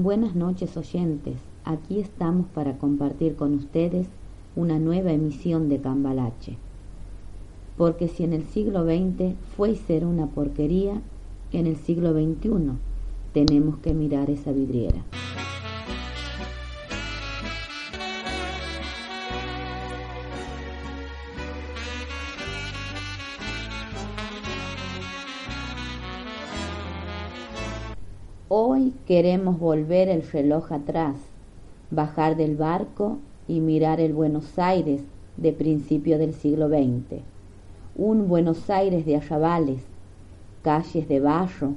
Buenas noches oyentes, aquí estamos para compartir con ustedes una nueva emisión de Cambalache. Porque si en el siglo XX fue y será una porquería, en el siglo XXI tenemos que mirar esa vidriera. Hoy queremos volver el reloj atrás, bajar del barco y mirar el Buenos Aires de principio del siglo XX. Un Buenos Aires de arrabales, calles de barro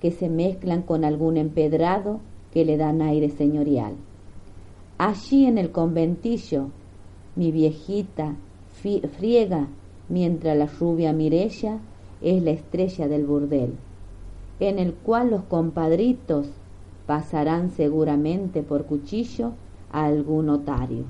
que se mezclan con algún empedrado que le dan aire señorial. Allí en el conventillo, mi viejita friega mientras la rubia Mirella es la estrella del burdel en el cual los compadritos pasarán seguramente por cuchillo a algún notario.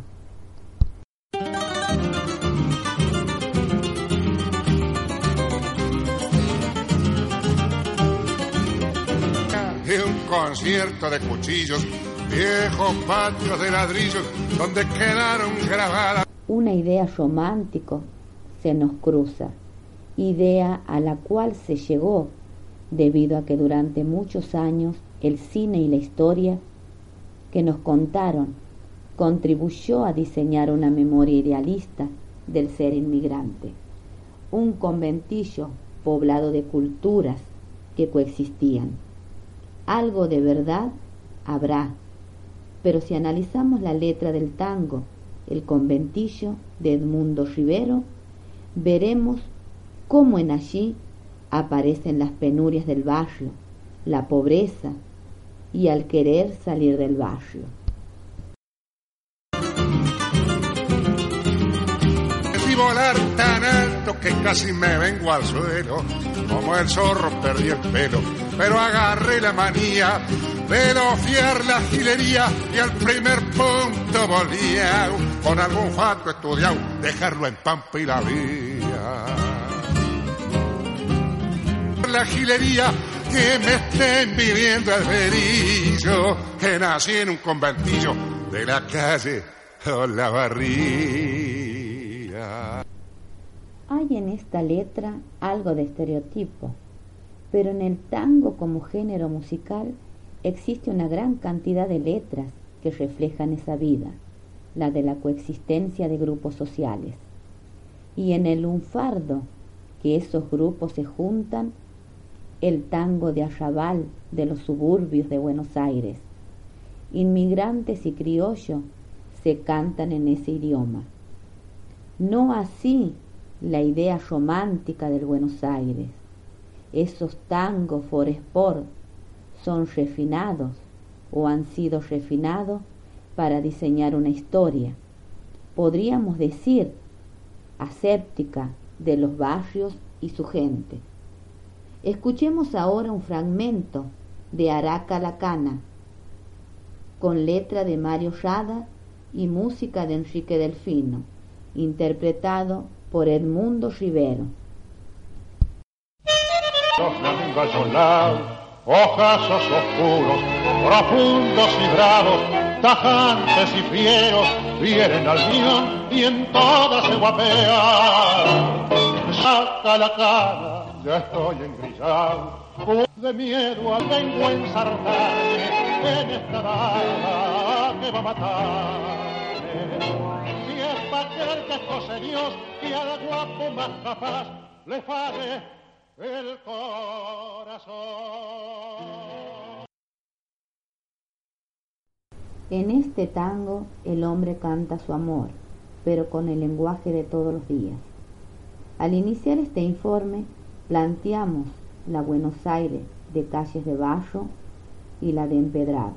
Es un concierto de cuchillos, viejos patios de ladrillos, donde quedaron grabadas. Una idea romántico se nos cruza, idea a la cual se llegó debido a que durante muchos años el cine y la historia que nos contaron contribuyó a diseñar una memoria idealista del ser inmigrante, un conventillo poblado de culturas que coexistían. Algo de verdad habrá, pero si analizamos la letra del tango, el conventillo de Edmundo Rivero, veremos cómo en allí aparecen las penurias del barrio, la pobreza y al querer salir del barrio. Volar tan alto que casi me vengo al suelo, como el zorro perdí el pelo, pero agarré la manía de fiar la gilería y al primer punto volvía con algún fato estudiado, dejarlo en pampa y la vía la que me estén viviendo el verillo, que nací en un conventillo de la calle barría. Hay en esta letra algo de estereotipo, pero en el tango como género musical existe una gran cantidad de letras que reflejan esa vida, la de la coexistencia de grupos sociales. Y en el lunfardo, que esos grupos se juntan el tango de arrabal de los suburbios de Buenos Aires. Inmigrantes y criollos se cantan en ese idioma. No así la idea romántica del Buenos Aires. Esos tangos for sport son refinados o han sido refinados para diseñar una historia, podríamos decir, aséptica de los barrios y su gente. Escuchemos ahora un fragmento de Araca la Cana, con letra de Mario Rada y música de Enrique Delfino, interpretado por Edmundo Rivero. Los ojazos oscuros, profundos y bravos, tajantes y fieros, vienen al guion y en todas se guapean. Saca la cara ya estoy engrisado, de miedo a tengo ensartarme en esta bala que va a matarme. Si es para querer que José Dios y al guapo más capaz le falle el corazón. En este tango el hombre canta su amor, pero con el lenguaje de todos los días. Al iniciar este informe, planteamos la Buenos Aires de calles de barro y la de empedrado.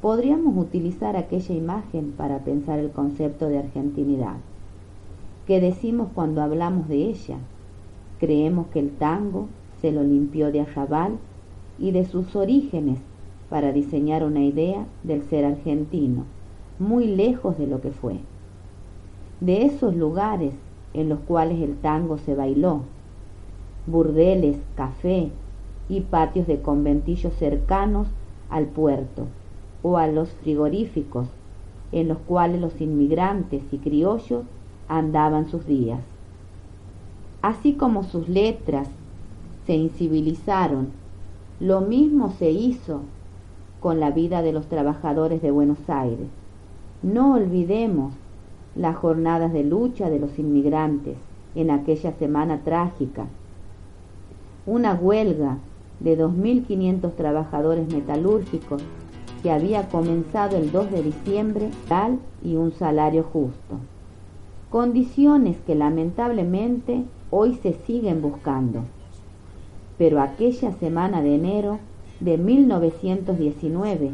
Podríamos utilizar aquella imagen para pensar el concepto de argentinidad. ¿Qué decimos cuando hablamos de ella? Creemos que el tango se lo limpió de arrabal y de sus orígenes para diseñar una idea del ser argentino, muy lejos de lo que fue. De esos lugares en los cuales el tango se bailó, burdeles, café y patios de conventillos cercanos al puerto o a los frigoríficos en los cuales los inmigrantes y criollos andaban sus días. Así como sus letras se incivilizaron, lo mismo se hizo con la vida de los trabajadores de Buenos Aires. No olvidemos las jornadas de lucha de los inmigrantes en aquella semana trágica. Una huelga de 2.500 trabajadores metalúrgicos que había comenzado el 2 de diciembre tal y un salario justo. Condiciones que lamentablemente hoy se siguen buscando. Pero aquella semana de enero de 1919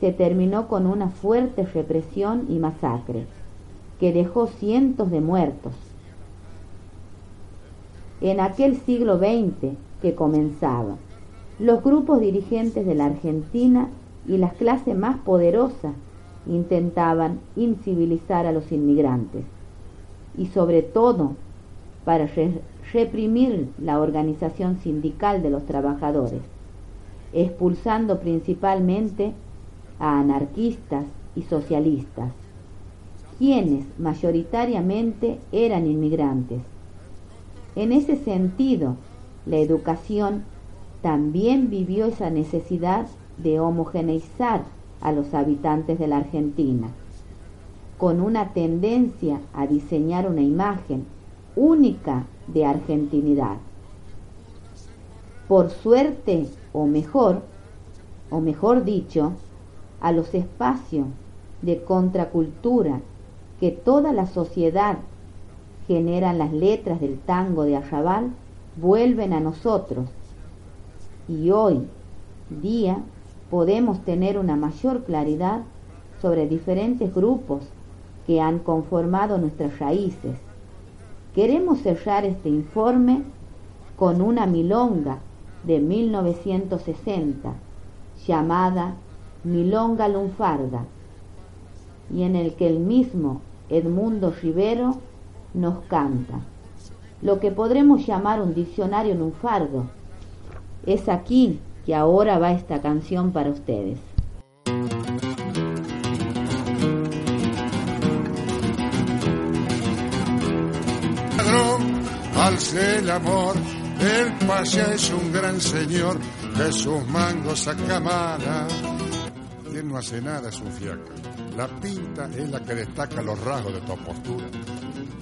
se terminó con una fuerte represión y masacre que dejó cientos de muertos. En aquel siglo XX que comenzaba, los grupos dirigentes de la Argentina y las clases más poderosas intentaban incivilizar a los inmigrantes y sobre todo para reprimir la organización sindical de los trabajadores, expulsando principalmente a anarquistas y socialistas, quienes mayoritariamente eran inmigrantes. En ese sentido, la educación también vivió esa necesidad de homogeneizar a los habitantes de la Argentina, con una tendencia a diseñar una imagen única de argentinidad. Por suerte, o mejor, o mejor dicho, a los espacios de contracultura que toda la sociedad generan las letras del tango de Arrabal vuelven a nosotros y hoy día podemos tener una mayor claridad sobre diferentes grupos que han conformado nuestras raíces. Queremos cerrar este informe con una milonga de 1960 llamada Milonga Lunfarda y en el que el mismo Edmundo Rivero nos canta lo que podremos llamar un diccionario lunfardo. Es aquí que ahora va esta canción para ustedes. alce el amor, el paya es un gran señor, de sus mangos no hace nada, es un fiaca. La pinta es la que destaca los rasgos de tu postura.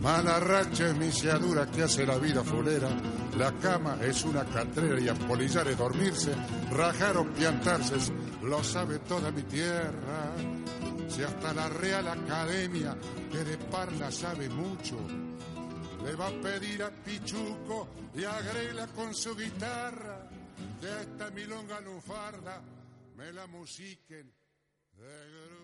Mala racha es misiadura que hace la vida fulera. La cama es una catrera y apolillar es dormirse, rajar o piantarse, lo sabe toda mi tierra. Si hasta la Real Academia, que de parla sabe mucho, le va a pedir a Pichuco y agrela con su guitarra de esta milonga lufarda me la musiquen de